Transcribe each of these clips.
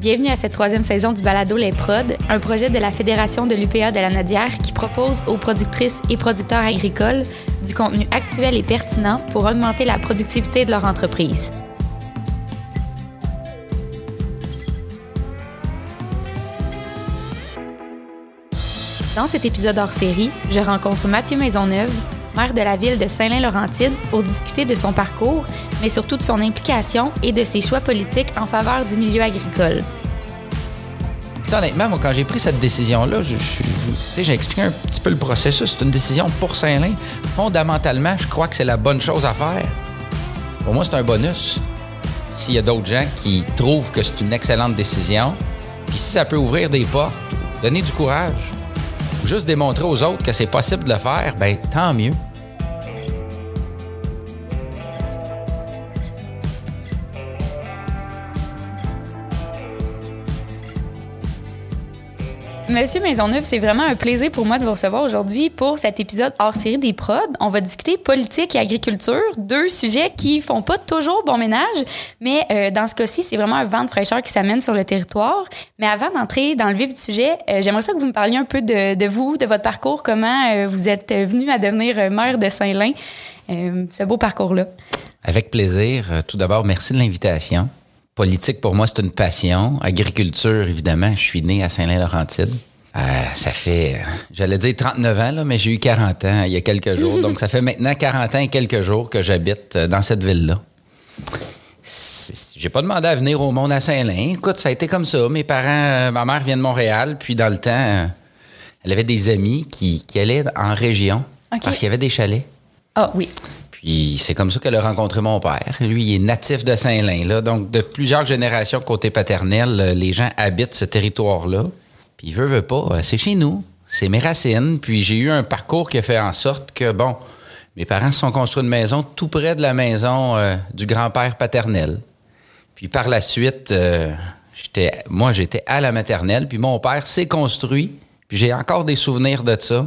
Bienvenue à cette troisième saison du balado Les Prod, un projet de la Fédération de l'UPA de la Nodière qui propose aux productrices et producteurs agricoles du contenu actuel et pertinent pour augmenter la productivité de leur entreprise. Dans cet épisode hors série, je rencontre Mathieu Maisonneuve, de la ville de Saint-Lin-Laurentide, pour discuter de son parcours, mais surtout de son implication et de ses choix politiques en faveur du milieu agricole. honnêtement, moi, quand j'ai pris cette décision-là, j'ai expliqué un petit peu le processus. C'est une décision pour Saint-Lin. Fondamentalement, je crois que c'est la bonne chose à faire. Pour moi, c'est un bonus. S'il y a d'autres gens qui trouvent que c'est une excellente décision, puis si ça peut ouvrir des portes, donner du courage, juste démontrer aux autres que c'est possible de le faire, ben tant mieux. Monsieur Maisonneuve, c'est vraiment un plaisir pour moi de vous recevoir aujourd'hui pour cet épisode hors série des prods. On va discuter politique et agriculture, deux sujets qui font pas toujours bon ménage, mais euh, dans ce cas-ci, c'est vraiment un vent de fraîcheur qui s'amène sur le territoire. Mais avant d'entrer dans le vif du sujet, euh, j'aimerais ça que vous me parliez un peu de, vous, de votre parcours, comment euh, vous êtes venu à devenir maire de Saint-Lin, ce beau parcours-là. Avec plaisir. Tout d'abord, merci de l'invitation. Politique, pour moi, c'est une passion. Agriculture, évidemment, je suis né à Saint-Lin-Laurentide. Euh, ça fait, j'allais dire 39 ans, là, mais j'ai eu 40 ans il y a quelques jours. Donc, ça fait maintenant 40 ans et quelques jours que j'habite euh, dans cette ville-là. J'ai pas demandé à venir au monde à Saint-Lin. Écoute, ça a été comme ça. Mes parents, euh, ma mère vient de Montréal, puis dans le temps, elle avait des amis qui, allaient en région parce qu'il y avait des chalets. Ah oui. Puis c'est comme ça qu'elle a rencontré mon père. Lui, il est natif de Saint-Lin. Là. Donc, de plusieurs générations côté paternel, euh, les gens habitent ce territoire-là. Puis, veut, veut pas, euh, c'est chez nous. C'est mes racines. Puis, j'ai eu un parcours qui a fait en sorte que, bon, mes parents se sont construits une maison tout près de la maison euh, du grand-père paternel. Puis, par la suite, j'étais, moi, j'étais à la maternelle. Puis, mon père s'est construit. Puis, j'ai encore des souvenirs de ça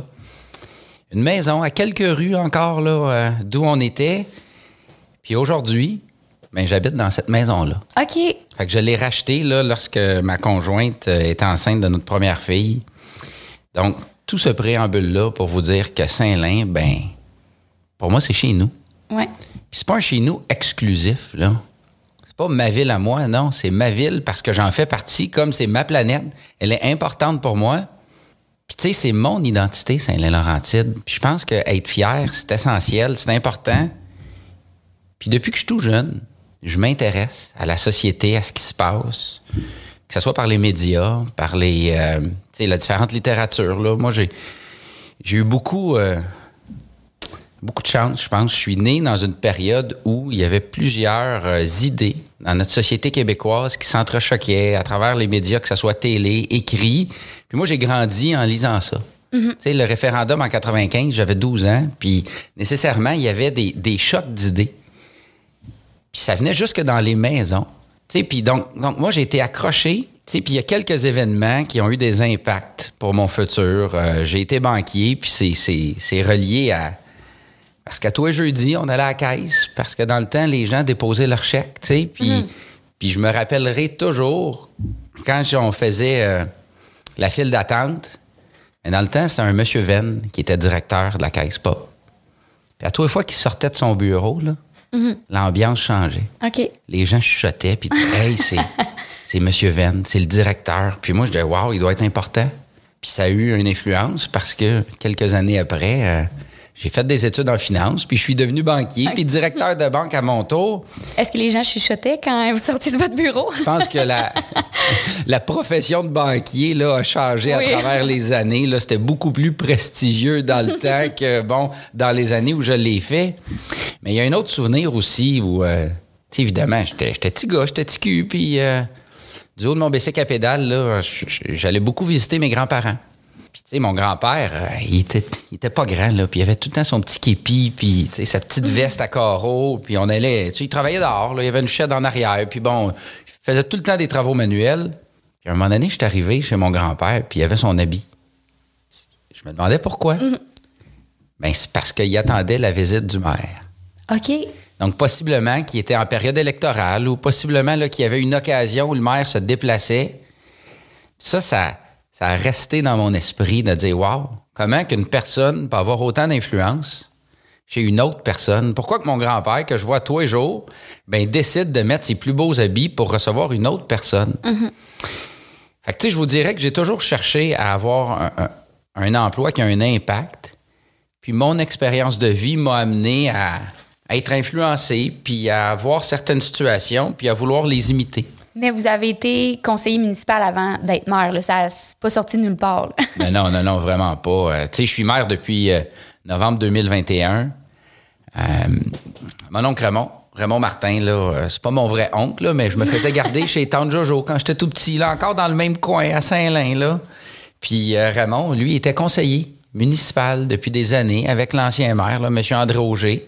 une maison à quelques rues encore là euh, d'où on était. Puis aujourd'hui, ben, j'habite dans cette maison-là. OK. Fait que je l'ai racheté là, lorsque ma conjointe euh, est enceinte de notre première fille. Donc, tout ce préambule-là pour vous dire que Saint-Lin, ben, pour moi, c'est chez nous. Ouais. Puis c'est pas un chez nous exclusif, là. C'est pas ma ville à moi, non. C'est ma ville parce que j'en fais partie, comme c'est ma planète. Elle est importante pour moi. Puis tu sais, c'est mon identité, Saint-Laurentide. Puis je pense que être fier, c'est essentiel, c'est important. Puis depuis que je suis tout jeune, je m'intéresse à la société, à ce qui se passe, que ce soit par les médias, par les, euh, la différente littérature. Là. Moi, j'ai, j'ai eu beaucoup, euh, beaucoup de chance, je pense. Je suis né dans une période où il y avait plusieurs euh, idées dans notre société québécoise qui s'entrechoquaient à travers les médias, que ce soit télé, écrit. Puis moi, j'ai grandi en lisant ça. Tu sais, le référendum en 95, j'avais 12 ans, puis nécessairement, il y avait des, des chocs d'idées. Puis ça venait jusque dans les maisons. Tu sais, puis donc, donc moi, j'ai été accroché. Tu sais, puis il y a quelques événements qui ont eu des impacts pour mon futur. Euh, j'ai été banquier, puis c'est relié à parce qu'à toi jeudi, on allait à la caisse parce que dans le temps, les gens déposaient leurs chèques, tu sais. Puis, mhm. puis je me rappellerai toujours quand on faisait euh, la file d'attente. Mais dans le temps, c'était un monsieur Venn qui était directeur de la caisse pop. Puis à toi fois qu'il sortait de son bureau, là, mhm. l'ambiance changeait. OK. Les gens chuchotaient, puis hey, c'est, c'est monsieur Venn, c'est le directeur. Puis moi, je disais, wow, il doit être important. Puis ça a eu une influence parce que quelques années après, euh, j'ai fait des études en finance, puis je suis devenu banquier, puis directeur de banque à mon tour. Est-ce que les gens chuchotaient quand vous sortiez de votre bureau? Je pense que la, la profession de banquier là, a changé à travers les années. Là, c'était beaucoup plus prestigieux dans le temps que, bon, dans les années où je l'ai fait. Mais il y a un autre souvenir aussi où, euh, évidemment, j'étais petit gars, j'étais petit cul, puis euh, du haut de mon bicycle à pédale, j'allais beaucoup visiter mes grands-parents. Puis, tu sais, mon grand-père, euh, il, était, il était pas grand, là. Puis, il avait tout le temps son petit képi, puis, tu sais, sa petite mhm. veste à carreaux. Puis, on allait, tu sais, il travaillait dehors, là. Il y avait une chaîne en arrière. Puis, bon, il faisait tout le temps des travaux manuels. Puis, à un moment donné, je suis arrivé chez mon grand-père, puis il avait son habit. Je me demandais pourquoi. Mhm. Ben, c'est parce qu'il attendait la visite du maire. OK. Donc, possiblement qu'il était en période électorale ou possiblement qu'il y avait une occasion où le maire se déplaçait. Ça, ça, ça a resté dans mon esprit de dire, wow, comment qu'une personne peut avoir autant d'influence chez une autre personne? Pourquoi que mon grand-père, que je vois tous les jours, ben, décide de mettre ses plus beaux habits pour recevoir une autre personne? Fait que, tu sais, je vous dirais que j'ai toujours cherché à avoir un, un emploi qui a un impact. Puis mon expérience de vie m'a amené à, à être influencé, puis à voir certaines situations, puis à vouloir les imiter. Mais vous avez été conseiller municipal avant d'être maire. Ça n'a pas sorti de nulle part. Mais non, non, non, vraiment pas. Euh, tu sais, je suis maire depuis euh, novembre 2021. Euh, mon oncle Raymond, Raymond Martin, là, c'est pas mon vrai oncle, mais je me faisais garder chez Tante Jojo quand j'étais tout petit, là, encore dans le même coin, à Saint-Lin, là. Puis Raymond, lui, était conseiller municipal depuis des années avec l'ancien maire, M. André Auger.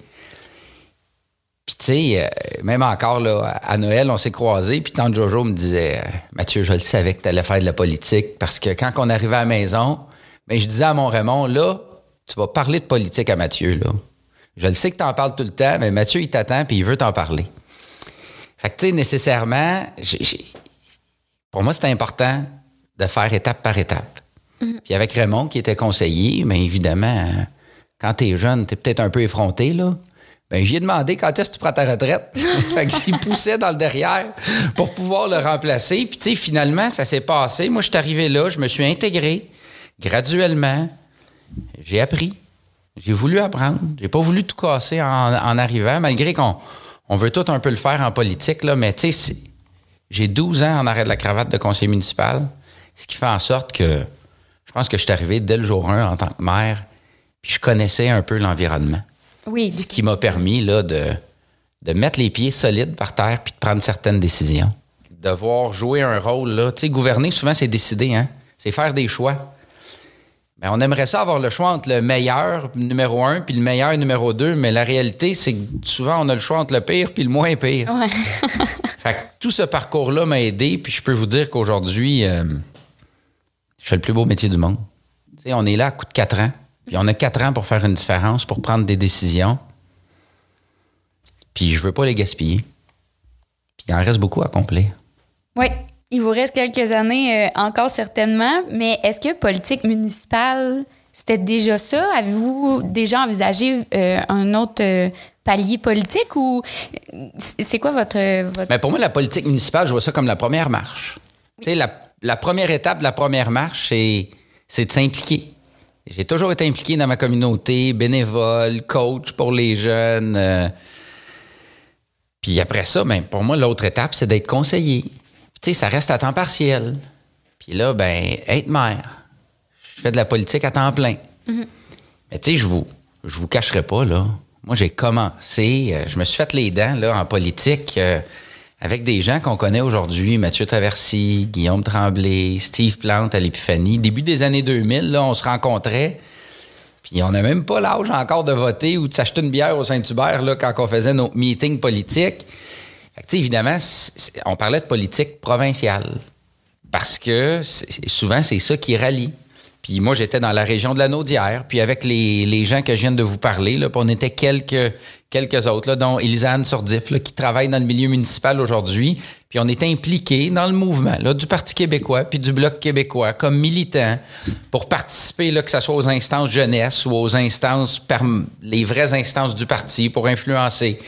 Puis, tu sais, euh, même encore, là, à Noël, on s'est croisés, puis Tante Jojo me disait euh, Mathieu, je le savais que tu allais faire de la politique, parce que quand on arrivait à la maison, ben, je disais à mon Raymond, là, tu vas parler de politique à Mathieu, là. Je le sais que tu en parles tout le temps, mais Mathieu, il t'attend, puis il veut t'en parler. Fait que, tu sais, nécessairement, pour moi, c'est important de faire étape par étape. Puis avec Raymond, qui était conseiller, mais évidemment, quand t'es jeune, t'es peut-être un peu effronté, là. Ben, j'y ai demandé quand est-ce que tu prends ta retraite. fait que j'y poussais dans le derrière pour pouvoir le remplacer. Puis, tu sais, finalement, ça s'est passé. Moi, je suis arrivé là, je me suis intégré graduellement. J'ai appris. J'ai voulu apprendre. J'ai pas voulu tout casser en, arrivant, malgré qu'on on veut tout un peu le faire en politique, là. Mais, tu sais, j'ai 12 ans en arrêt de la cravate de conseiller municipal, ce qui fait en sorte que je pense que je suis arrivé dès le jour 1 en tant que maire, puis je connaissais un peu l'environnement. Oui. Ce qui m'a permis là, de, de mettre les pieds solides par terre puis de prendre certaines décisions. Devoir jouer un rôle, là. Tu sais, gouverner, souvent, c'est décider, hein? C'est faire des choix. Ben, on aimerait ça avoir le choix entre le meilleur numéro un puis le meilleur numéro deux, mais la réalité, c'est que souvent, on a le choix entre le pire puis le moins pire. Ouais. Fait que tout ce parcours-là m'a aidé, puis je peux vous dire qu'aujourd'hui, euh, je fais le plus beau métier du monde. Tu sais, on est là à coup de quatre ans, puis on a quatre ans pour faire une différence, pour prendre des décisions. Puis je veux pas les gaspiller. Puis il en reste beaucoup à accomplir. Oui. Il vous reste quelques années euh, encore certainement, mais est-ce que politique municipale, c'était déjà ça? Avez-vous déjà envisagé euh, un autre euh, palier politique ou c'est quoi votre... votre... Mais pour moi, la politique municipale, je vois ça comme la première marche. Tu sais, la, la première étape de la première marche, c'est de s'impliquer. J'ai toujours été impliqué dans ma communauté, bénévole, coach pour les jeunes. euh. Puis après ça, ben, pour moi, l'autre étape, c'est d'être conseiller. Tu sais, ça reste à temps partiel. Puis là, ben, être maire. Je fais de la politique à temps plein. Mais tu sais, je vous, je vous cacherai pas, là. Moi, j'ai commencé, euh, je me suis fait les dents, là, en politique, euh, avec des gens qu'on connaît aujourd'hui, Mathieu Taversi, Guillaume Tremblay, Steve Plante à l'Épiphanie. Début des années 2000, là, on se rencontrait. Puis on n'a même pas l'âge encore de voter ou de s'acheter une bière au Saint-Hubert, quand on faisait nos meetings politiques. Évidemment, on parlait de politique provinciale. Parce que souvent, c'est ça qui rallie. Puis moi, j'étais dans la région de la Naudière, puis avec les, les gens que je viens de vous parler, là, on était quelques, quelques autres, là, dont Elisane Sordif, qui travaille dans le milieu municipal aujourd'hui. Puis on était impliqués dans le mouvement là, du Parti québécois puis du Bloc québécois comme militants pour participer, là, que ce soit aux instances jeunesse ou aux instances, les vraies instances du parti pour influencer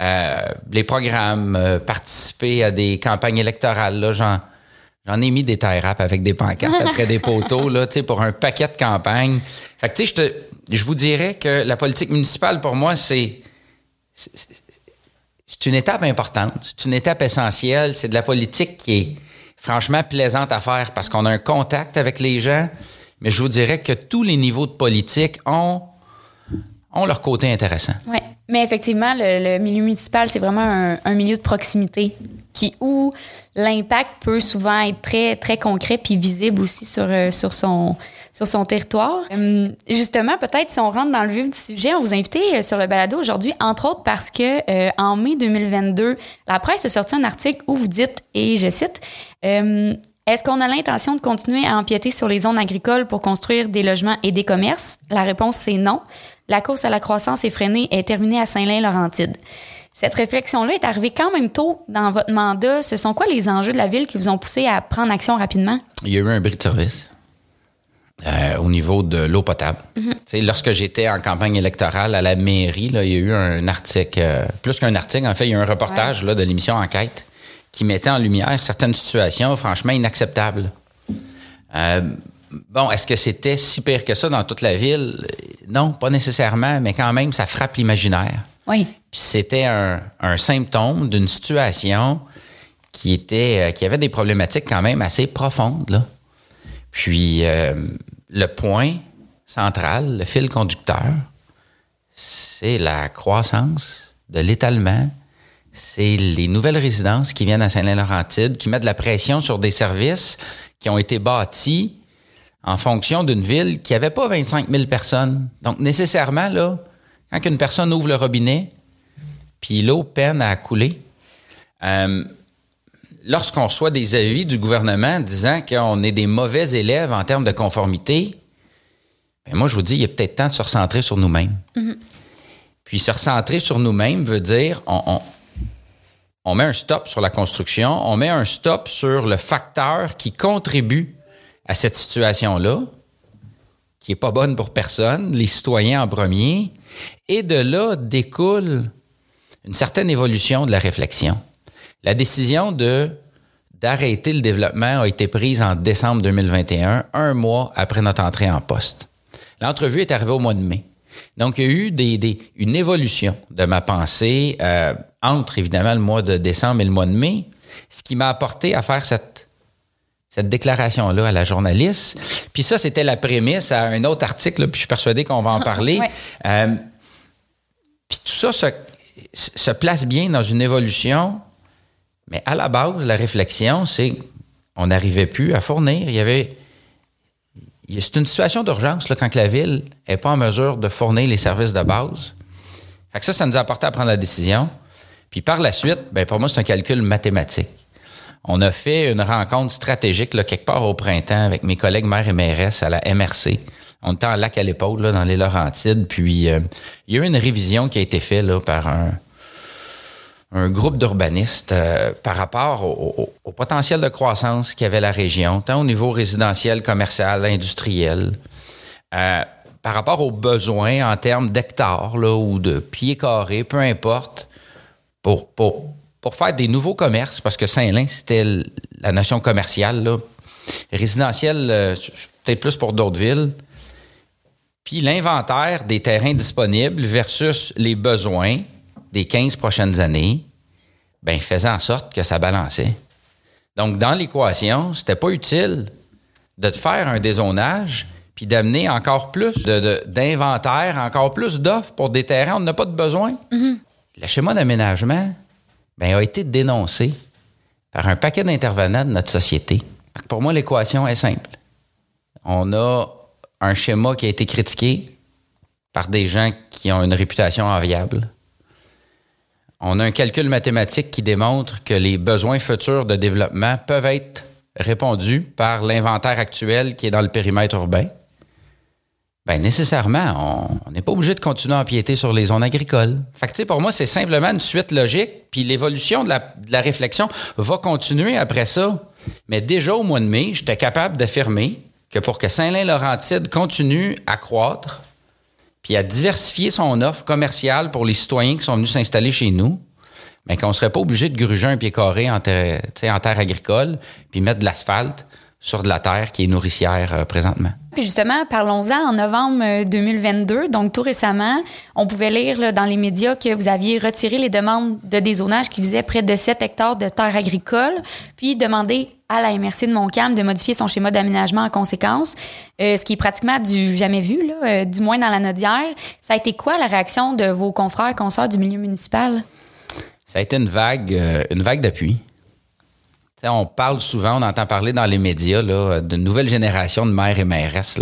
euh, les programmes, euh, participer à des campagnes électorales. Là, j'en, ai mis des tie wraps avec des pancartes après des poteaux, là, tu sais, pour un paquet de campagne. Fait que, tu sais, je vous dirais que la politique municipale, pour moi, c'est, c'est- une étape importante. C'est une étape essentielle. C'est de la politique qui est franchement plaisante à faire parce qu'on a un contact avec les gens. Mais je vous dirais que tous les niveaux de politique ont, ont leur côté intéressant. Oui, mais effectivement, le, le milieu municipal, c'est vraiment un, un milieu de proximité qui, où l'impact peut souvent être très, très concret puis visible aussi sur, euh, sur, son, sur son territoire. Hum, justement, peut-être si on rentre dans le vif du sujet, on vous a invité euh, sur le balado aujourd'hui, entre autres parce que euh, en mai 2022, la presse a sorti un article où vous dites, et je cite, euh, est-ce qu'on a l'intention de continuer à empiéter sur les zones agricoles pour construire des logements et des commerces? La réponse, c'est non. La course à la croissance effrénée est terminée à Saint-Lin-Laurentide. Cette réflexion-là est arrivée quand même tôt dans votre mandat. Ce sont quoi les enjeux de la ville qui vous ont poussé à prendre action rapidement? Il y a eu un bris. Euh, au niveau de l'eau potable. Mm-hmm. Lorsque j'étais en campagne électorale à la mairie, là, il y a eu un article, euh, plus qu'un article, en fait, il y a eu un reportage là, de l'émission Enquête qui mettait en lumière certaines situations franchement inacceptables. Euh, bon, est-ce que c'était si pire que ça dans toute la ville? Non, pas nécessairement, mais quand même, ça frappe l'imaginaire. Oui. Puis c'était un, un symptôme d'une situation qui était, qui avait des problématiques quand même assez profondes, là. Puis euh, le point central, le fil conducteur, c'est la croissance de l'étalement, c'est les nouvelles résidences qui viennent à Saint-Laurentide, qui mettent la pression sur des services qui ont été bâtis en fonction d'une ville qui n'avait pas 25 000 personnes. Donc, nécessairement, là, quand une personne ouvre le robinet, puis l'eau peine à couler, euh, lorsqu'on reçoit des avis du gouvernement disant qu'on est des mauvais élèves en termes de conformité, ben moi, je vous dis, il est peut-être temps de se recentrer sur nous-mêmes. Mm-hmm. Puis se recentrer sur nous-mêmes veut dire on, on, met un stop sur la construction, on met un stop sur le facteur qui contribue à cette situation-là, qui n'est pas bonne pour personne, les citoyens en premier, et de là découle une certaine évolution de la réflexion. La décision de d'arrêter le développement a été prise en décembre 2021, un mois après notre entrée en poste. L'entrevue est arrivée au mois de mai. Donc, il y a eu des, une évolution de ma pensée euh, entre, évidemment, le mois de décembre et le mois de mai, ce qui m'a apporté à faire cette, cette déclaration-là à la journaliste. Puis ça, c'était la prémisse à un autre article, puis je suis persuadé qu'on va en parler. Euh, puis tout ça se, se place bien dans une évolution mais à la base, la réflexion, c'est on n'arrivait plus à fournir. Il y avait. C'est une situation d'urgence là, quand la ville n'est pas en mesure de fournir les services de base. Fait que ça, ça nous a apporté à prendre la décision. Puis par la suite, ben pour moi, c'est un calcul mathématique. On a fait une rencontre stratégique là, quelque part au printemps avec mes collègues maires et mairesses à la MRC. On était en lac à l'épaule, dans les Laurentides. Puis euh, il y a eu une révision qui a été faite là, par un, un groupe d'urbanistes euh, par rapport au, potentiel de croissance qu'avait la région, tant au niveau résidentiel, commercial, industriel, euh, par rapport aux besoins en termes d'hectares ou de pieds carrés, peu importe, pour, faire des nouveaux commerces, parce que Saint-Lin, c'était la notion commerciale, là. résidentiel, euh, peut-être plus pour d'autres villes. Puis l'inventaire des terrains disponibles versus les besoins des 15 prochaines années, ben faisait en sorte que ça balançait. Donc, dans l'équation, c'était pas utile de faire un dézonage puis d'amener encore plus d'inventaire, encore plus d'offres pour des terrains, on n'a pas de besoin. Mm-hmm. Le schéma d'aménagement ben, a été dénoncé par un paquet d'intervenants de notre société. Pour moi, l'équation est simple. On a un schéma qui a été critiqué par des gens qui ont une réputation enviable. On a un calcul mathématique qui démontre que les besoins futurs de développement peuvent être répondus par l'inventaire actuel qui est dans le périmètre urbain. Bien, nécessairement, on n'est pas obligé de continuer à empiéter sur les zones agricoles. Fait pour moi, c'est simplement une suite logique, puis l'évolution de la, de la réflexion va continuer après ça. Mais déjà au mois de mai, j'étais capable d'affirmer que pour que Saint-Lin-Laurentide continue à croître, puis à diversifier son offre commerciale pour les citoyens qui sont venus s'installer chez nous, mais qu'on ne serait pas obligé de gruger un pied carré en terre, en agricole, puis mettre de l'asphalte sur de la terre qui est nourricière euh, présentement. Puis justement, parlons-en en novembre 2022, euh, donc tout récemment, on pouvait lire dans les médias que vous aviez retiré les demandes de dézonage qui visaient près de 7 hectares de terre agricole, puis demandé à la MRC de Montcalm de modifier son schéma d'aménagement en conséquence, euh, ce qui est pratiquement du jamais vu, là, euh, du moins dans la Nodière. Ça a été quoi la réaction de vos confrères et consorts du milieu municipal? Ça a été une vague, une vague d'appui on parle souvent, on entend parler dans les médias de nouvelle génération de mères et mairesses.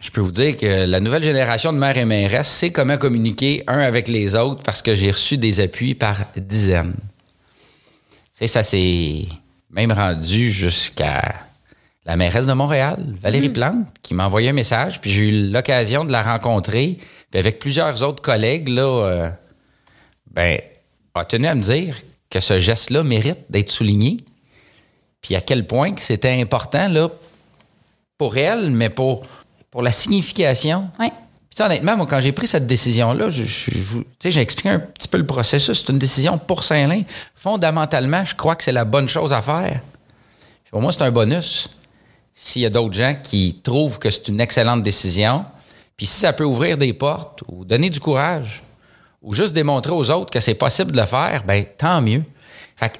Je peux vous dire que la nouvelle génération de mères et mairesses sait comment communiquer un avec les autres parce que j'ai reçu des appuis par dizaines. ça s'est même rendu jusqu'à la mairesse de Montréal, Valérie mm. Plante, qui m'a envoyé un message, puis j'ai eu l'occasion de la rencontrer. Puis avec plusieurs autres collègues, là, euh, ben, a tenu à me dire que ce geste-là mérite d'être souligné. Puis à quel point que c'était important là, pour elle, mais pour, pour la signification. Oui. Puis honnêtement, moi, quand j'ai pris cette décision-là, tu sais, j'ai expliqué un petit peu le processus. C'est une décision pour Saint-Lin. Fondamentalement, je crois que c'est la bonne chose à faire. Pour moi, c'est un bonus. S'il y a d'autres gens qui trouvent que c'est une excellente décision, puis si ça peut ouvrir des portes ou donner du courage, ou juste démontrer aux autres que c'est possible de le faire, ben tant mieux.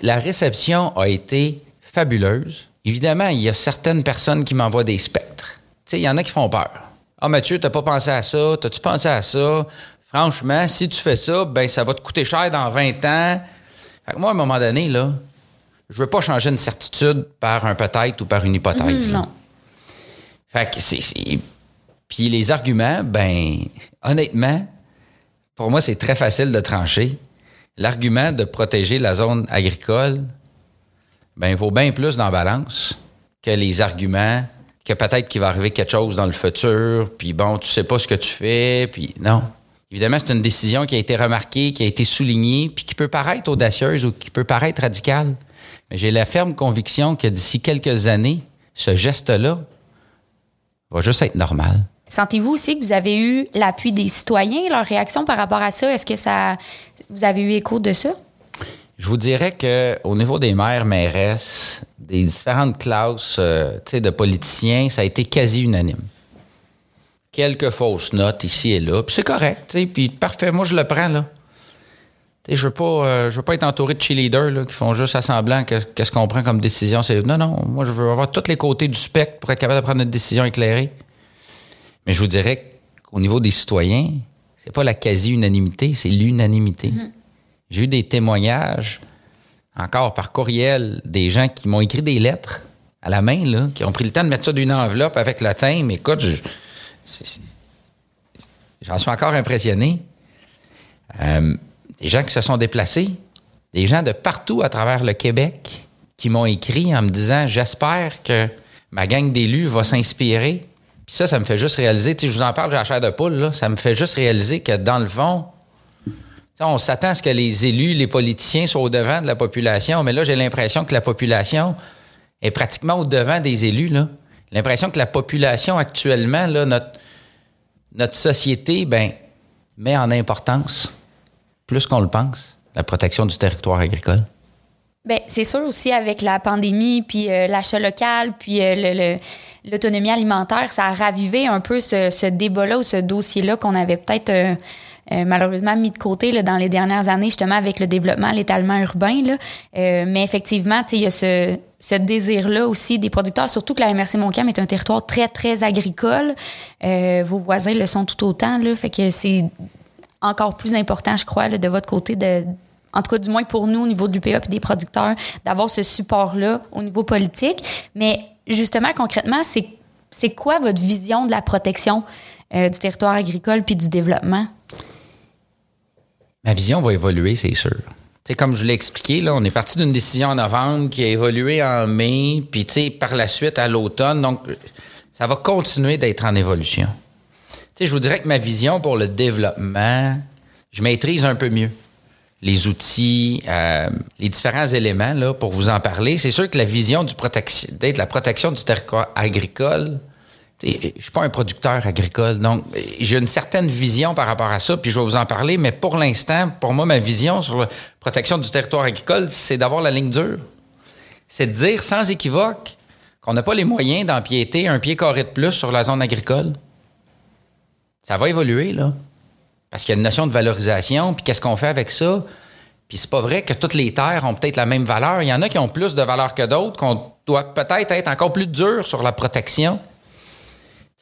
La réception a été fabuleuse. Évidemment, il y a certaines personnes qui m'envoient des spectres. Sais, il y en a qui font peur. Ah, Mathieu, t'as pas pensé à ça? T'as-tu pensé à ça? Franchement, si tu fais ça, ben ça va te coûter cher dans 20 ans. Fait que moi, à un moment donné, là, je veux pas changer une certitude par un peut-être ou par une hypothèse. Mhm, là. non. Fait que c'est. c'est- Puis les arguments, ben, honnêtement, pour moi, c'est très facile de trancher. L'argument de protéger la zone agricole, ben, il vaut bien plus dans la balance que les arguments que peut-être qu'il va arriver quelque chose dans le futur, puis bon, tu sais pas ce que tu fais, puis non. Évidemment, c'est une décision qui a été remarquée, qui a été soulignée, puis qui peut paraître audacieuse ou qui peut paraître radicale. Mais j'ai la ferme conviction que d'ici quelques années, ce geste-là va juste être normal. Sentez-vous aussi que vous avez eu l'appui des citoyens, leur réaction par rapport à ça? Est-ce que ça vous avez eu écho de ça? Je vous dirais que au niveau des maires, mairesses, des différentes classes euh, de politiciens, ça a été quasi unanime. Quelques fausses notes ici et là, puis c'est correct, puis parfait, moi je le prends là. Je veux pas, euh, je veux pas être entouré de cheerleaders là, qui font juste à semblant que qu'est-ce qu'on prend comme décision, c'est non non, moi je veux avoir tous les côtés du spectre pour être capable de prendre une décision éclairée. Mais je vous dirais qu'au niveau des citoyens, c'est pas la quasi-unanimité, c'est l'unanimité. J'ai eu des témoignages, encore par courriel, des gens qui m'ont écrit des lettres à la main, là, qui ont pris le temps de mettre ça d'une enveloppe avec le thème. Écoute, j'en suis encore impressionné. Euh, des gens qui se sont déplacés, des gens de partout à travers le Québec qui m'ont écrit en me disant J'espère que ma gang d'élus va s'inspirer. Puis ça, ça me fait juste réaliser, tu sais, je vous en parle, j'ai la chair de poule, là, ça me fait juste réaliser que dans le fond, on s'attend à ce que les élus, les politiciens soient au devant de la population, mais là, j'ai l'impression que la population est pratiquement au devant des élus. L'impression que la population actuellement, notre, société, ben, met en importance, plus qu'on le pense, la protection du territoire agricole. Ben, c'est sûr aussi avec la pandémie, puis euh, l'achat local, puis euh, l'autonomie alimentaire, ça a ravivé un peu ce, ce débat-là ou ce dossier-là qu'on avait peut-être euh, euh, malheureusement mis de côté là, dans les dernières années, justement avec le développement, l'étalement urbain. Là. Euh, mais effectivement, il y a ce, ce désir-là aussi des producteurs, surtout que la MRC Montcalm est un territoire très, très agricole. Euh, vos voisins le sont tout autant. Là, fait que c'est encore plus important, je crois, là, de votre côté, de, en tout cas du moins pour nous au niveau de l'UPA et des producteurs, d'avoir ce support-là au niveau politique. Mais justement, concrètement, c'est, c'est quoi votre vision de la protection euh, du territoire agricole puis du développement? Ma vision va évoluer, c'est sûr. Comme je l'ai expliqué, là, on est parti d'une décision en novembre qui a évolué en mai, puis par la suite à l'automne. Donc, ça va continuer d'être en évolution. Je vous dirais que ma vision pour le développement, je maîtrise un peu mieux les outils, euh, les différents éléments pour vous en parler. C'est sûr que la vision d'être la protection du territoire agricole, je suis pas un producteur agricole, donc j'ai une certaine vision par rapport à ça, puis je vais vous en parler, mais pour l'instant, pour moi, ma vision sur la protection du territoire agricole, c'est d'avoir la ligne dure. C'est de dire sans équivoque qu'on n'a pas les moyens d'empiéter un pied carré de plus sur la zone agricole. Ça va évoluer, là. Parce qu'il y a une notion de valorisation, puis qu'est-ce qu'on fait avec ça? Puis c'est pas vrai que toutes les terres ont peut-être la même valeur. Il y en a qui ont plus de valeur que d'autres, qu'on doit peut-être être encore plus dur sur la protection.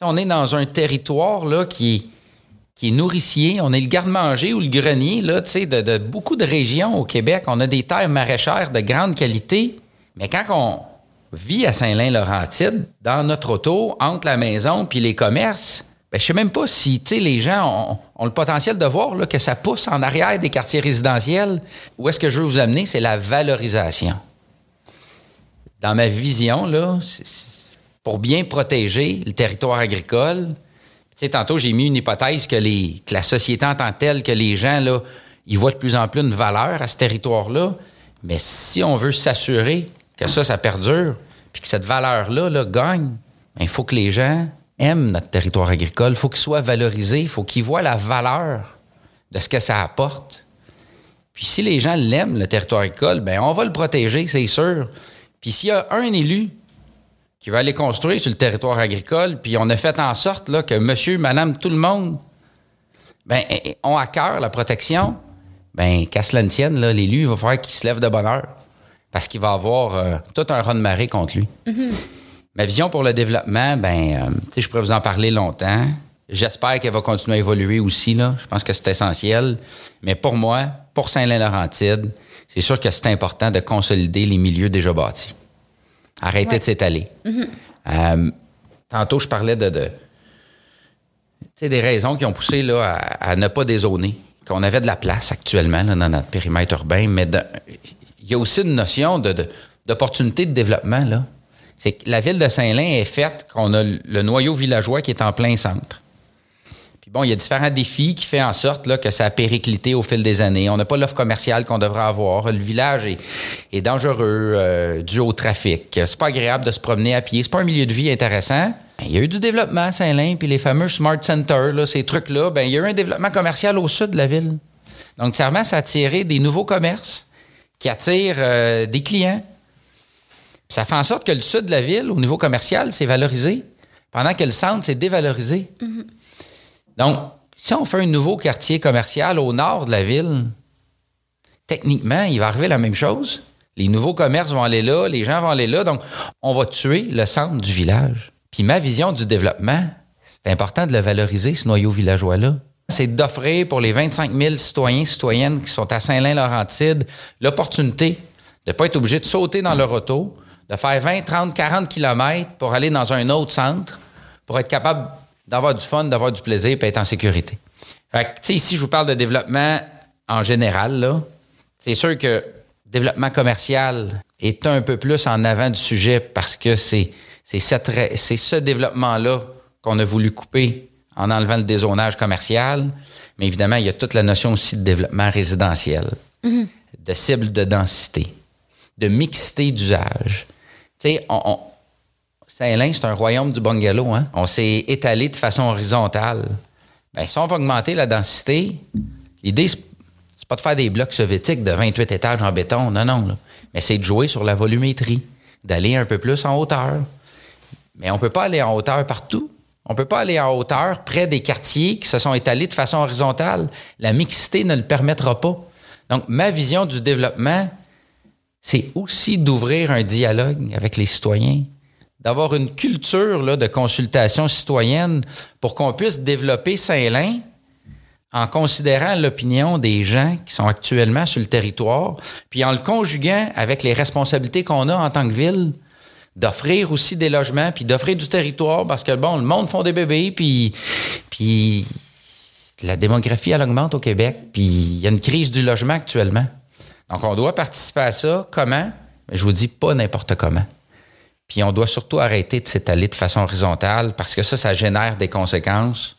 On est dans un territoire là, qui, est, qui nourricier. On est le garde-manger ou le grenier là, de, beaucoup de régions au Québec. On a des terres maraîchères de grande qualité. Mais quand on vit à Saint-Lin-Laurentide, dans notre auto, entre la maison puis les commerces, ben, je sais même pas si les gens ont, le potentiel de voir là, que ça pousse en arrière des quartiers résidentiels. Où est-ce que je veux vous amener? C'est la valorisation. Dans ma vision, c'est, pour bien protéger le territoire agricole, tu sais, tantôt, j'ai mis une hypothèse que, la société en telle, que les gens, là, ils voient de plus en plus une valeur à ce territoire-là. Mais si on veut s'assurer que ça, ça perdure, puis que cette valeur-là là, gagne, ben, il faut que les gens aiment notre territoire agricole. Il faut qu'il soit valorisé. Il faut qu'ils voient la valeur de ce que ça apporte. Puis si les gens l'aiment, le territoire agricole, ben on va le protéger, c'est sûr. Puis s'il y a un élu qui va aller construire sur le territoire agricole, puis on a fait en sorte là, que monsieur, madame, tout le monde ben, ont à cœur la protection, ben qu'à cela ne tienne, l'élu, il va falloir qu'il se lève de bonne heure parce qu'il va avoir euh, tout un rang de marée contre lui. Mm-hmm. Ma vision pour le développement, ben, euh, je pourrais vous en parler longtemps. J'espère qu'elle va continuer à évoluer aussi. Là. Je pense que c'est essentiel. Mais pour moi, pour Saint-Lin-Laurentide, c'est sûr que c'est important de consolider les milieux déjà bâtis. Arrêter de s'étaler. Mm-hmm. Euh, tantôt, je parlais de, de des raisons qui ont poussé là, à, ne pas dézoner. Qu'on avait de la place actuellement dans notre périmètre urbain, mais il y a aussi une notion d'opportunité de, de développement. Là c'est que la ville de Saint-Lin est faite qu'on a le noyau villageois qui est en plein centre. Bon, il y a différents défis qui font en sorte là, que ça a périclité au fil des années. On n'a pas l'offre commerciale qu'on devrait avoir. Le village est, dangereux euh, dû au trafic. C'est pas agréable de se promener à pied. C'est pas un milieu de vie intéressant. Ben, il y a eu du développement à Saint-Lin, puis les fameux Smart Centers, ces trucs-là, ben, il y a eu un développement commercial au sud de la ville. Donc, ça ça a attiré des nouveaux commerces qui attirent euh, des clients ça fait en sorte que le sud de la ville, au niveau commercial, c'est valorisé, pendant que le centre, c'est dévalorisé. Mm-hmm. Donc, si on fait un nouveau quartier commercial au nord de la ville, techniquement, il va arriver la même chose. Les nouveaux commerces vont aller là, les gens vont aller là. Donc, on va tuer le centre du village. Puis ma vision du développement, c'est important de le valoriser, ce noyau villageois-là. C'est d'offrir pour les 25 000 citoyens citoyennes qui sont à Saint-Lin-Laurentide l'opportunité de ne pas être obligés de sauter dans leur auto, de faire 20, 30, 40 kilomètres pour aller dans un autre centre pour être capable d'avoir du fun, d'avoir du plaisir et être en sécurité. Fait que, tu sais, ici, je vous parle de développement en général, là. C'est sûr que développement commercial est un peu plus en avant du sujet parce que c'est, c'est, c'est ce développement-là qu'on a voulu couper en enlevant le dézonage commercial. Mais évidemment, il y a toute la notion aussi de développement résidentiel, mm-hmm. de cible de densité, de mixité d'usage. Tu sais, on, Saint-Lin, c'est un royaume du bungalow. Hein? On s'est étalé de façon horizontale. Bien, si on va augmenter la densité, l'idée, c'est pas de faire des blocs soviétiques de 28 étages en béton. Non, non. Mais c'est de jouer sur la volumétrie, d'aller un peu plus en hauteur. Mais on ne peut pas aller en hauteur partout. On ne peut pas aller en hauteur près des quartiers qui se sont étalés de façon horizontale. La mixité ne le permettra pas. Donc, ma vision du développement, c'est aussi d'ouvrir un dialogue avec les citoyens, d'avoir une culture là, de consultation citoyenne pour qu'on puisse développer Saint-Lin en considérant l'opinion des gens qui sont actuellement sur le territoire, puis en le conjuguant avec les responsabilités qu'on a en tant que ville, d'offrir aussi des logements, puis d'offrir du territoire, parce que, bon, le monde font des bébés, puis, puis la démographie, elle augmente au Québec, puis il y a une crise du logement actuellement. Donc, on doit participer à ça. Comment? Je vous dis pas n'importe comment. Puis on doit surtout arrêter de s'étaler de façon horizontale parce que ça, ça génère des conséquences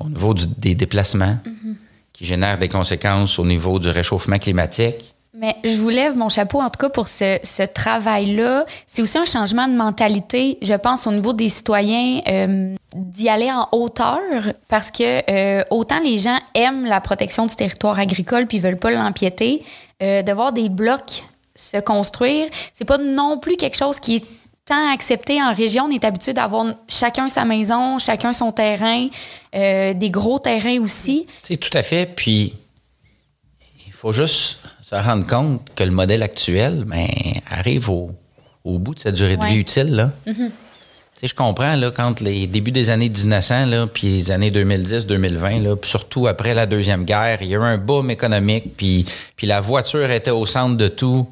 au niveau des déplacements, mm-hmm. qui génèrent des conséquences au niveau du réchauffement climatique. Mais je vous lève mon chapeau, en tout cas, pour ce, travail-là. C'est aussi un changement de mentalité, je pense, au niveau des citoyens, euh, d'y aller en hauteur, parce que euh, autant les gens aiment la protection du territoire agricole puis veulent pas l'empiéter, euh, de voir des blocs se construire, c'est pas non plus quelque chose qui est tant accepté en région. On est habitué d'avoir chacun sa maison, chacun son terrain, euh, des gros terrains aussi. C'est tout à fait. Puis, il faut juste se rendre compte que le modèle actuel ben, arrive au, bout de sa durée de vie utile. Là. Mm-hmm je comprends, là, quand les débuts des années 1900, là, puis les années 2010-2020, là, surtout après la Deuxième Guerre, il y a eu un boom économique, puis, puis la voiture était au centre de tout.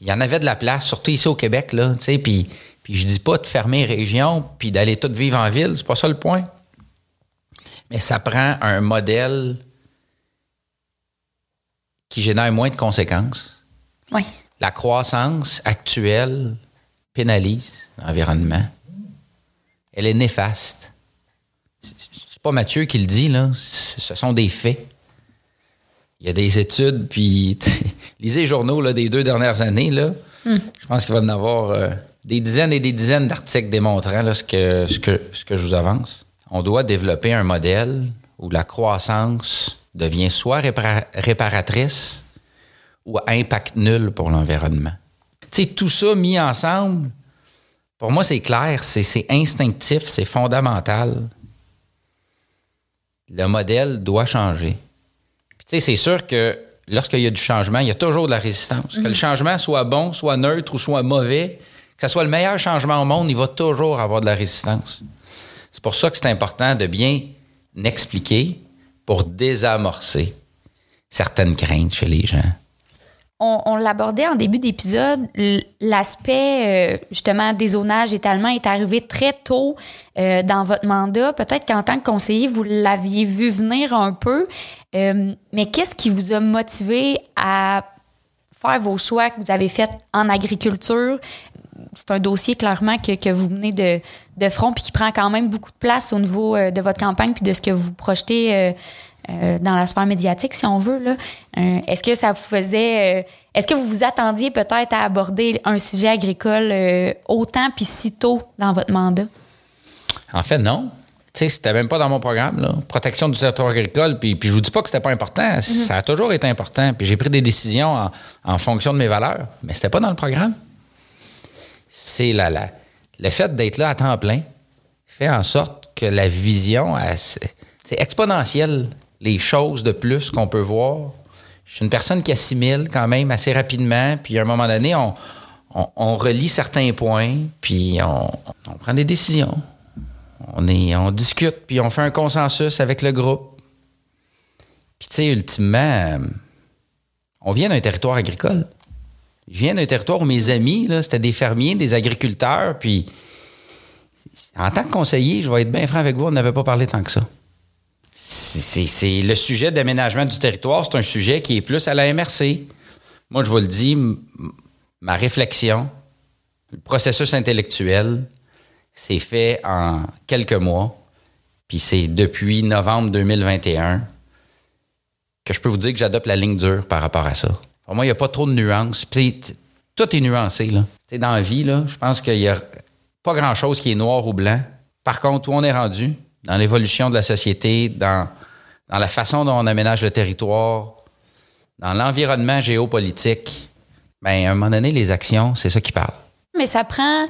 Puis il y en avait de la place, surtout ici au Québec, là, tu sais, puis, puis je dis pas de fermer région, puis d'aller tout vivre en ville, c'est pas ça le point. Mais ça prend un modèle qui génère moins de conséquences. Oui. La croissance actuelle pénalise l'environnement elle est néfaste. C'est pas Mathieu qui le dit, là. Ce sont des faits. Il y a des études, puis lisez les journaux là, des deux dernières années. Là. Je pense qu'il va y en avoir euh, des dizaines et des dizaines d'articles démontrant là, ce, que, ce, que, ce que je vous avance. On doit développer un modèle où la croissance devient soit répara- réparatrice ou impact nul pour l'environnement. Tu sais, tout ça mis ensemble, pour moi, c'est clair, c'est instinctif, c'est fondamental. Le modèle doit changer. Sais, c'est sûr que lorsqu'il y a du changement, il y a toujours de la résistance. Que le changement soit bon, soit neutre ou soit mauvais, que ce soit le meilleur changement au monde, il va toujours avoir de la résistance. C'est pour ça que c'est important de bien expliquer pour désamorcer certaines craintes chez les gens. On, l'abordait en début d'épisode, l'aspect euh, justement des zonages, étalement est arrivé très tôt euh, dans votre mandat. Peut-être qu'en tant que conseiller, vous l'aviez vu venir un peu, Euh, mais qu'est-ce qui vous a motivé à faire vos choix que vous avez faits en agriculture? C'est un dossier clairement que, que vous venez de, de front puis qui prend quand même beaucoup de place au niveau euh, de votre campagne puis de ce que vous projetez euh, dans la sphère médiatique, si on veut. Là. Euh, est-ce que ça vous faisait. euh, est-ce que vous vous attendiez peut-être à aborder un sujet agricole autant puis si tôt dans votre mandat? En fait, non. Tu sais, c'était même pas dans mon programme, là. Protection du territoire agricole. Puis, puis je vous dis pas que c'était pas important. Ça a toujours été important. Puis j'ai pris des décisions en, en fonction de mes valeurs. Mais c'était pas dans le programme. C'est la, la- le fait d'être là à temps plein fait en sorte que la vision, elle, c'est c'est exponentiel. Les choses de plus qu'on peut voir. Je suis une personne qui assimile quand même assez rapidement. Puis à un moment donné, on, on, relie certains points. Puis on, prend des décisions. On, on discute, puis on fait un consensus avec le groupe. Puis, tu sais, ultimement, euh, on vient d'un territoire agricole. Je viens d'un territoire où mes amis, c'était des fermiers, des agriculteurs, puis en tant que conseiller, je vais être bien franc avec vous, on n'avait pas parlé tant que ça. C'est- le sujet d'aménagement du territoire, c'est un sujet qui est plus à la MRC. Moi, je vous le dis, ma réflexion, le processus intellectuel, c'est fait en quelques mois. Puis c'est depuis novembre 2021 que je peux vous dire que j'adopte la ligne dure par rapport à ça. Pour moi, il n'y a pas trop de nuances. Tout est nuancé. Là. Dans la vie, je pense qu'il n'y a pas grand-chose qui est noir ou blanc. Par contre, où on est rendu, dans l'évolution de la société, dans, dans la façon dont on aménage le territoire, dans l'environnement géopolitique, ben, à un moment donné, les actions, c'est ça qui parle. Mais ça prend,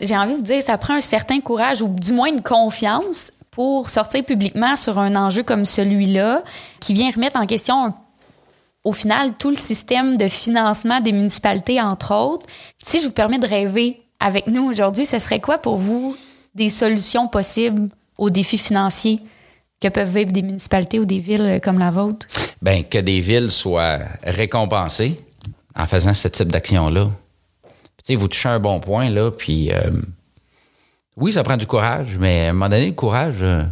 j'ai envie de dire, ça prend un certain courage ou du moins une confiance pour sortir publiquement sur un enjeu comme celui-là qui vient remettre en question au final tout le système de financement des municipalités, entre autres. Si je vous permets de rêver avec nous aujourd'hui, ce serait quoi pour vous des solutions possibles aux défis financiers que peuvent vivre des municipalités ou des villes comme la vôtre? ben, que des villes soient récompensées en faisant ce type d'action-là. Tu sais, vous touchez un bon point, là, puis euh, oui, ça prend du courage, mais à un moment donné, le courage, euh,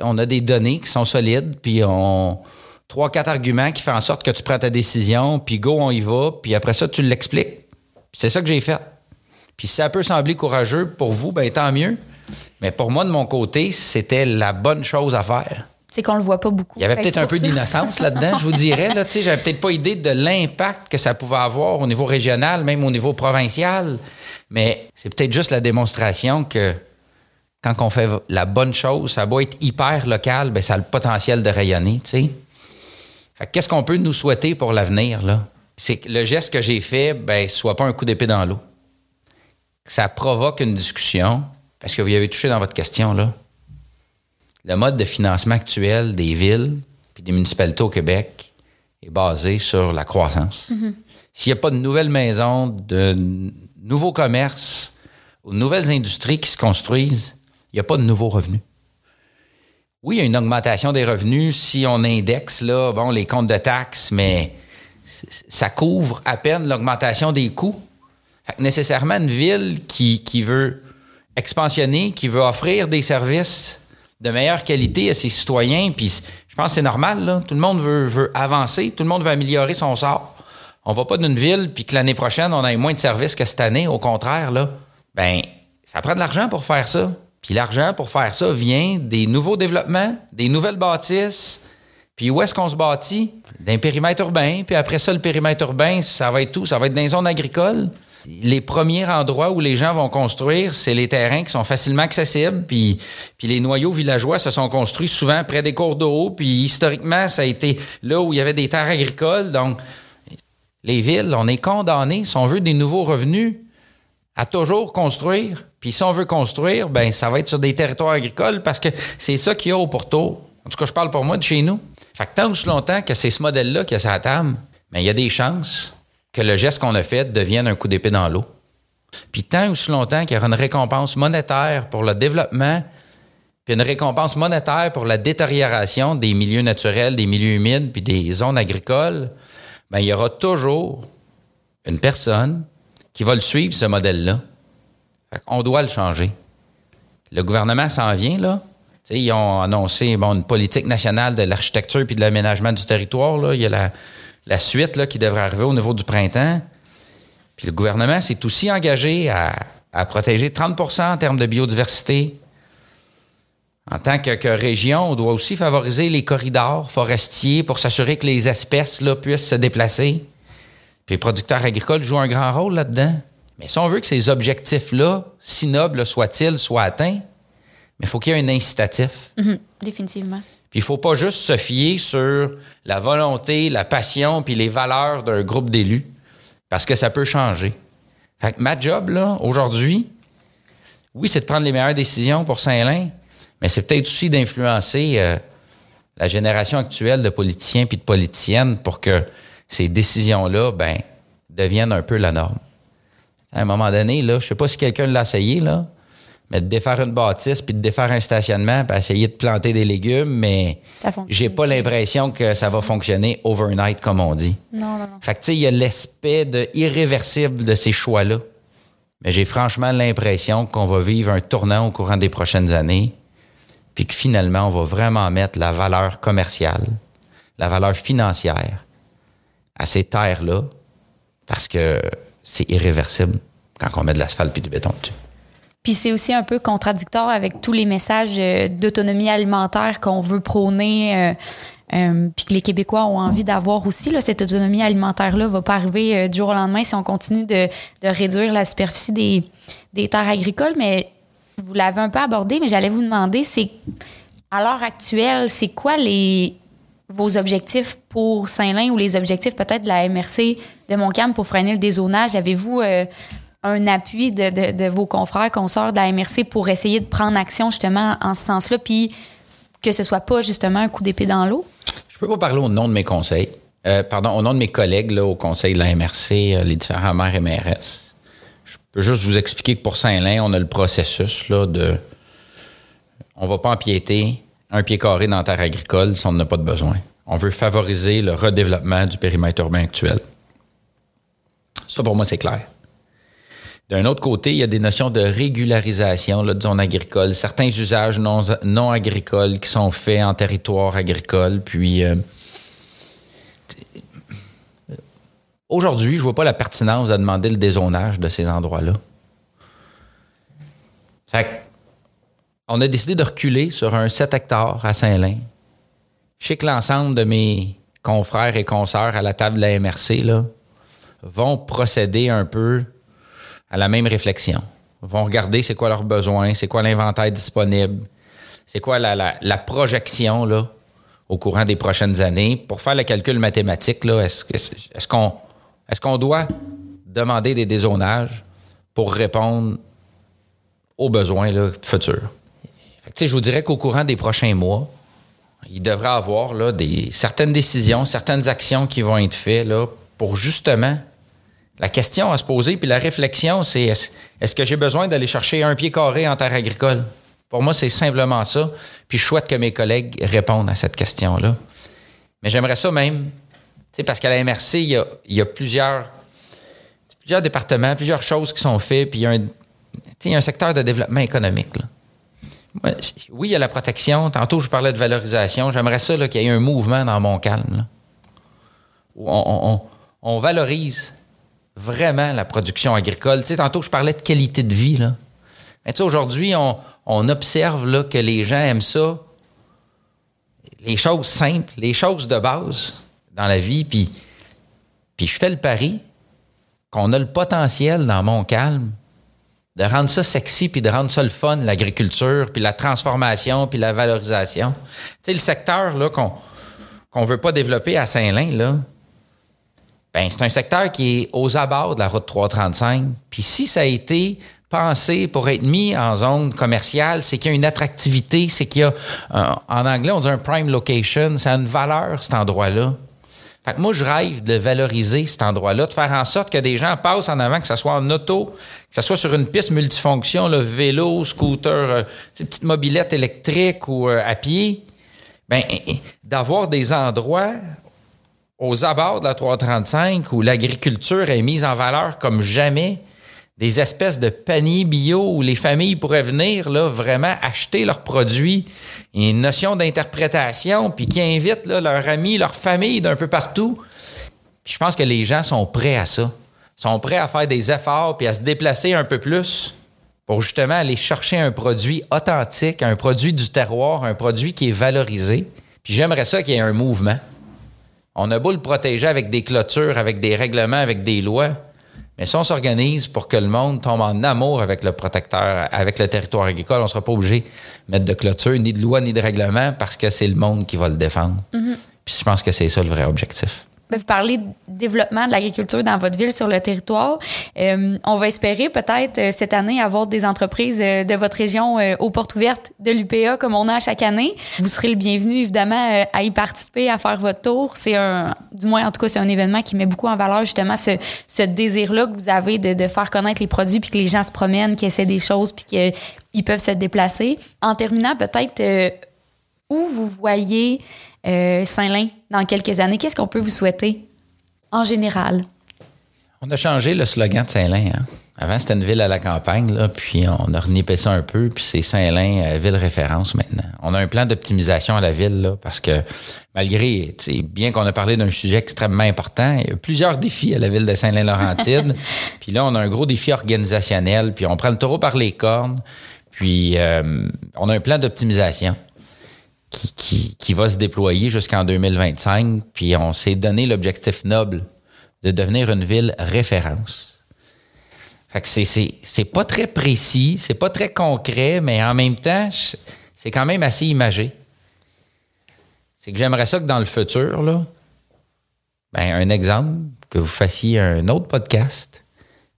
on a des données qui sont solides, puis on trois, quatre arguments qui font en sorte que tu prends ta décision, puis go, on y va, puis après ça, tu l'expliques. C'est ça que j'ai fait. Puis si ça peut sembler courageux pour vous, ben tant mieux. Mais pour moi, de mon côté, c'était la bonne chose à faire. C'est qu'on le voit pas beaucoup. Il y avait que peut-être un peu d'innocence là-dedans, je vous dirais. Là, j'avais peut-être pas idée de l'impact que ça pouvait avoir au niveau régional, même au niveau provincial. Mais c'est peut-être juste la démonstration que quand on fait la bonne chose, ça doit être hyper local, ben ça a le potentiel de rayonner, tu sais. Fait que qu'est-ce qu'on peut nous souhaiter pour l'avenir, là? C'est que le geste que j'ai fait, ben, soit pas un coup d'épée dans l'eau. Ça provoque une discussion, parce que vous y avez touché dans votre question, là le mode de financement actuel des villes et des municipalités au Québec est basé sur la croissance. S'il n'y a pas de nouvelles maisons, de nouveaux commerces ou de nouvelles industries qui se construisent, il n'y a pas de nouveaux revenus. Oui, il y a une augmentation des revenus si on indexe là, bon, les comptes de taxes, mais ça couvre à peine l'augmentation des coûts. Fait nécessairement, une ville qui, veut expansionner, qui veut offrir des services de meilleure qualité à ses citoyens, puis je pense que c'est normal, tout le monde veut, veut avancer, tout le monde veut améliorer son sort. On va pas d'une ville, puis que l'année prochaine, on ait moins de services que cette année, au contraire, là. Ben, ça prend de l'argent pour faire ça. Puis l'argent pour faire ça vient des nouveaux développements, des nouvelles bâtisses, Puis où est-ce qu'on se bâtit? D'un périmètre urbain. Puis après ça, le périmètre urbain, ça va être tout. Ça va être dans les zones agricoles. Les premiers endroits où les gens vont construire, c'est les terrains qui sont facilement accessibles. Puis, les noyaux villageois se sont construits souvent près des cours d'eau. Puis historiquement, ça a été là où il y avait des terres agricoles. Donc, les villes, on est condamnés, si on veut des nouveaux revenus, à toujours construire. Puis si on veut construire, ben ça va être sur des territoires agricoles parce que c'est ça qu'il y a au pourtour. En tout cas, je parle pour moi de chez nous. Fait que tant aussi longtemps que c'est ce modèle-là qui a sa table, mais il y a des chances que le geste qu'on a fait devienne un coup d'épée dans l'eau. Puis tant aussi longtemps qu'il y aura une récompense monétaire pour le développement, puis une récompense monétaire pour la détérioration des milieux naturels, des milieux humides, puis des zones agricoles, ben, il y aura toujours une personne qui va le suivre, ce modèle-là. On doit le changer. Le gouvernement s'en vient, là. ils ont annoncé bon, une politique nationale de l'architecture puis de l'aménagement du territoire. Là. Il y a la, la suite là, qui devrait arriver au niveau du printemps. Puis le gouvernement s'est aussi engagé à, protéger 30% en termes de biodiversité. En tant que, région, on doit aussi favoriser les corridors forestiers pour s'assurer que les espèces là, puissent se déplacer. Puis les producteurs agricoles jouent un grand rôle là-dedans. Mais si on veut que ces objectifs-là, si nobles soient-ils, soient atteints, mais il faut qu'il y ait un incitatif. -hmm, définitivement. Puis il faut pas juste se fier sur la volonté, la passion, puis les valeurs d'un groupe d'élus, parce que ça peut changer. Fait que ma job, là, aujourd'hui, oui, c'est de prendre les meilleures décisions pour Saint-Lin, mais c'est peut-être aussi d'influencer euh, la génération actuelle de politiciens puis de politiciennes pour que ces décisions-là, ben, deviennent un peu la norme. À un moment donné, là, je sais pas si quelqu'un l'a essayé, là, mais de défaire une bâtisse puis de défaire un stationnement puis essayer de planter des légumes, mais j'ai pas l'impression que ça va fonctionner overnight, comme on dit. Non, non, non. Fait que, tu sais, il y a l'aspect de irréversible de ces choix-là. Mais j'ai franchement l'impression qu'on va vivre un tournant au courant des prochaines années, puis que finalement, on va vraiment mettre la valeur commerciale, la valeur financière à ces terres-là, parce que c'est irréversible quand on met de l'asphalte puis du béton dessus. Puis c'est aussi un peu contradictoire avec tous les messages d'autonomie alimentaire qu'on veut prôner, euh, euh, puis que les Québécois ont envie d'avoir aussi. Là, cette autonomie alimentaire-là va pas arriver euh, du jour au lendemain si on continue de, de réduire la superficie des, des, terres agricoles. Mais vous l'avez un peu abordé, mais j'allais vous demander, c'est à l'heure actuelle, c'est quoi les vos objectifs pour Saint-Lin ou les objectifs peut-être de la MRC de Montcalm pour freiner le dézonage? Avez-vous euh, un appui de, vos confrères, consorts de la MRC pour essayer de prendre action justement en ce sens-là, puis que ce soit pas justement un coup d'épée dans l'eau? Je peux pas parler au nom de mes conseils. Euh, pardon, au nom de mes collègues là, au conseil de la MRC, euh, les différents maires et mairesses. Je peux juste vous expliquer que pour Saint-Lin, on a le processus là, de... On va pas empiéter un pied carré dans la terre agricole si on n'en a pas de besoin. On veut favoriser le redéveloppement du périmètre urbain actuel. Ça, pour moi, c'est clair. D'un autre côté, il y a des notions de régularisation de zone agricole, certains usages non, agricoles qui sont faits en territoire agricole. Puis, euh, aujourd'hui, je vois pas la pertinence de demander le dézonage de ces endroits-là. Fait on a décidé de reculer sur un 7 hectares à Saint-Lin. Je sais que l'ensemble de mes confrères et consoeurs à la table de la MRC vont procéder un peu à la même réflexion. vont regarder c'est quoi leurs besoins, c'est quoi l'inventaire disponible, c'est quoi la, la, projection là, au courant des prochaines années pour faire le calcul mathématique. Est-ce, qu'on, qu'on doit demander des dézonages pour répondre aux besoins futurs? Je vous dirais qu'au courant des prochains mois, il devrait avoir là, des, certaines décisions, certaines actions qui vont être faites là, pour justement la question à se poser, puis la réflexion, c'est est-ce, est que j'ai besoin d'aller chercher un pied carré en terre agricole? Pour moi, c'est simplement ça. Puis je souhaite que mes collègues répondent à cette question-là. Mais j'aimerais ça même, parce qu'à la MRC, il y a, plusieurs, départements, plusieurs choses qui sont faites, puis il y a un, secteur de développement économique. Oui, il y a la protection. Tantôt, je parlais de valorisation. J'aimerais ça qu'il y ait un mouvement dans mon calme. Où on valorise vraiment la production agricole. Tu sais, tantôt, je parlais de qualité de vie. Là. Aujourd'hui, on, observe là, que les gens aiment ça. les choses simples, les choses de base dans la vie. Puis, puis je fais le pari qu'on a le potentiel dans Montcalm de rendre ça sexy puis de rendre ça le fun, l'agriculture, puis la transformation, puis la valorisation. Tu le secteur qu'on qu'on veut pas développer à Saint-Lin, ben, c'est un secteur qui est aux abords de la route 335. Puis si ça a été pensé pour être mis en zone commerciale, c'est qu'il y a une attractivité, c'est qu'il y a, en anglais, on dit un prime location, ça a une valeur, cet endroit-là. Fait que moi, je rêve de valoriser cet endroit-là, de faire en sorte que des gens passent en avant, que ce soit en auto, que ce soit sur une piste multifonction, le vélo, scooter, euh, petite mobilette électrique ou euh, à pied. Ben, d'avoir des endroits aux abords de la 335 où l'agriculture est mise en valeur comme jamais, des espèces de paniers bio où les familles pourraient venir là, vraiment acheter leurs produits, une notion d'interprétation, puis qui invitent là, leurs amis, leurs familles d'un peu partout. je pense que les gens sont prêts à ça, sont prêts à faire des efforts puis à se déplacer un peu plus pour justement aller chercher un produit authentique, un produit du terroir, un produit qui est valorisé. Puis j'aimerais ça qu'il y ait un mouvement. On a beau le protéger avec des clôtures, avec des règlements, avec des lois. Mais si on s'organise pour que le monde tombe en amour avec le protecteur, avec le territoire agricole, on ne sera pas obligé de mettre de clôture, ni de loi, ni de règlement, parce que c'est le monde qui va le défendre. Mm-hmm. Puis je pense que c'est ça le vrai objectif. Ben, vous parlez de développement de l'agriculture dans votre ville, sur le territoire. Euh, on va espérer peut-être euh, cette année avoir des entreprises euh, de votre région aux portes ouvertes de l'UPA comme on a chaque année. Vous serez le bienvenu évidemment à y participer, à faire votre tour. C'est un, du moins en tout cas, c'est un événement qui met beaucoup en valeur justement ce, ce désir-là que vous avez de, de, faire connaître les produits puis que les gens se promènent, qu'ils essaient des choses puis qu'ils peuvent se déplacer. En terminant, peut-être où vous voyez euh, Saint-Lin dans quelques années? Qu'est-ce qu'on peut vous souhaiter en général? On a changé le slogan de Saint-Lin. Hein. Avant, c'était une ville à la campagne, là, puis on a renippé ça un peu, puis c'est Saint-Lin, euh, ville référence maintenant. On a un plan d'optimisation à la ville, là, parce que malgré, bien qu'on a parlé d'un sujet extrêmement important, il y a plusieurs défis à la ville de Saint-Lin-Laurentide. puis là, on a un gros défi organisationnel, puis on prend le taureau par les cornes, puis euh, on a un plan d'optimisation qui, va se déployer jusqu'en 2025. Puis on s'est donné l'objectif noble de devenir une ville référence. Fait que c'est pas très précis, c'est pas très concret, mais en même temps, c'est quand même assez imagé. C'est que j'aimerais ça que dans le futur, là, ben, un exemple, que vous fassiez un autre podcast,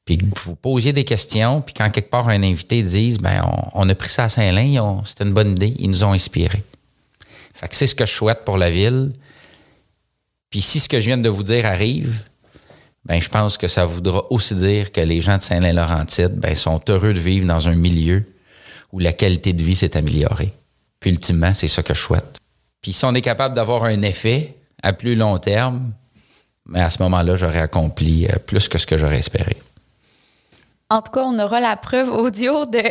puis que vous posiez des questions, puis quand quelque part un invité dise, ben, on, a pris ça à Saint-Lin, c'était une bonne idée, ils nous ont inspirés c'est ce que je souhaite pour la ville. Puis si ce que je viens de vous dire arrive, ben je pense que ça voudra aussi dire que les gens de Saint-Lin-Laurentide ben, sont heureux de vivre dans un milieu où la qualité de vie s'est améliorée. Puis ultimement, c'est ça que je souhaite. Puis si on est capable d'avoir un effet à plus long terme, mais ben, à ce moment-là, j'aurais accompli euh, plus que ce que j'aurais espéré. En tout cas, on aura la preuve audio de,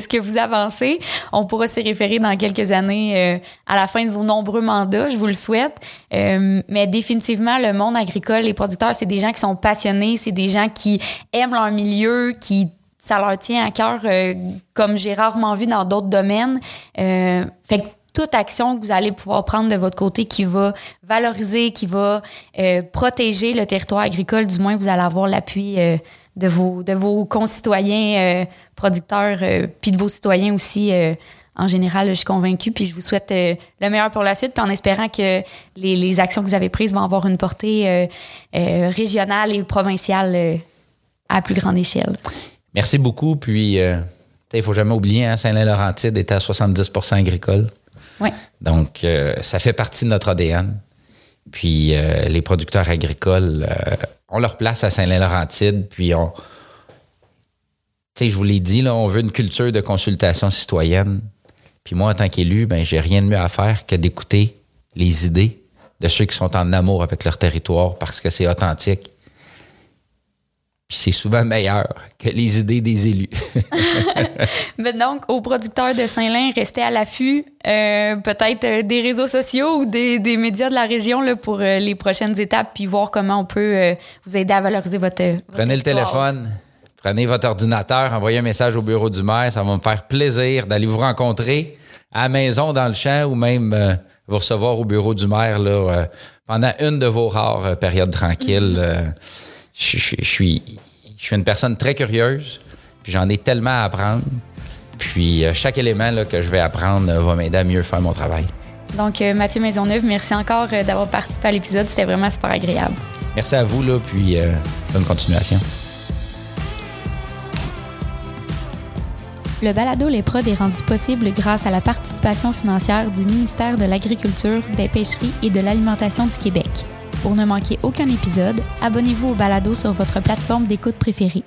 ce que vous avancez. On pourra s'y référer dans quelques années euh, à la fin de vos nombreux mandats, je vous le souhaite. Euh, mais définitivement, le monde agricole, les producteurs, c'est des gens qui sont passionnés, c'est des gens qui aiment leur milieu, qui ça leur tient à cœur, euh, comme j'ai rarement vu dans d'autres domaines. fait que toute action que vous allez pouvoir prendre de votre côté qui va valoriser, qui va protéger le territoire agricole, du moins vous allez avoir l'appui de vos, de vos concitoyens euh, producteurs, euh, puis de vos citoyens aussi. Euh, en général, je suis convaincue, puis je vous souhaite le meilleur pour la suite, puis en espérant que les, les, actions que vous avez prises vont avoir une portée régionale et provinciale à plus grande échelle. Merci beaucoup, puis il ne faut jamais oublier, hein, Saint-Laurentide est à 70% agricole. Oui. Donc, ça fait partie de notre ADN. Puis les producteurs agricoles on leur place à Saint-Laurentide, puis on. Tu je vous l'ai dit, on veut une culture de consultation citoyenne. Puis moi, en tant qu'élu, ben, j'ai rien de mieux à faire que d'écouter les idées de ceux qui sont en amour avec leur territoire parce que c'est authentique. Puis c'est souvent meilleur que les idées des élus. Mais donc, aux producteurs de Saint-Lin, restez à l'affût, euh, peut-être euh, des réseaux sociaux ou des, médias de la région là, pour euh, les prochaines étapes, puis voir comment on peut vous aider à valoriser votre. Prenez le téléphone, prenez votre ordinateur, envoyez un message au bureau du maire. Ça va me faire plaisir d'aller vous rencontrer à la maison, dans le champ ou même vous recevoir au bureau du maire là, pendant une de vos rares périodes tranquilles. Je, je- je suis, je suis une personne très curieuse, puis j'en ai tellement à apprendre. Puis euh, chaque élément là, que je vais apprendre euh, va m'aider à mieux faire mon travail. Donc, euh, Mathieu Maisonneuve, merci encore euh, d'avoir participé à l'épisode. C'était vraiment super agréable. Merci à vous, là, puis euh, bonne continuation. Le balado Les Prods est rendu possible grâce à la participation financière du ministère de l'Agriculture, des Pêcheries et de l'Alimentation du Québec. Pour ne manquer aucun épisode, abonnez-vous au balado sur votre plateforme d'écoute préférée.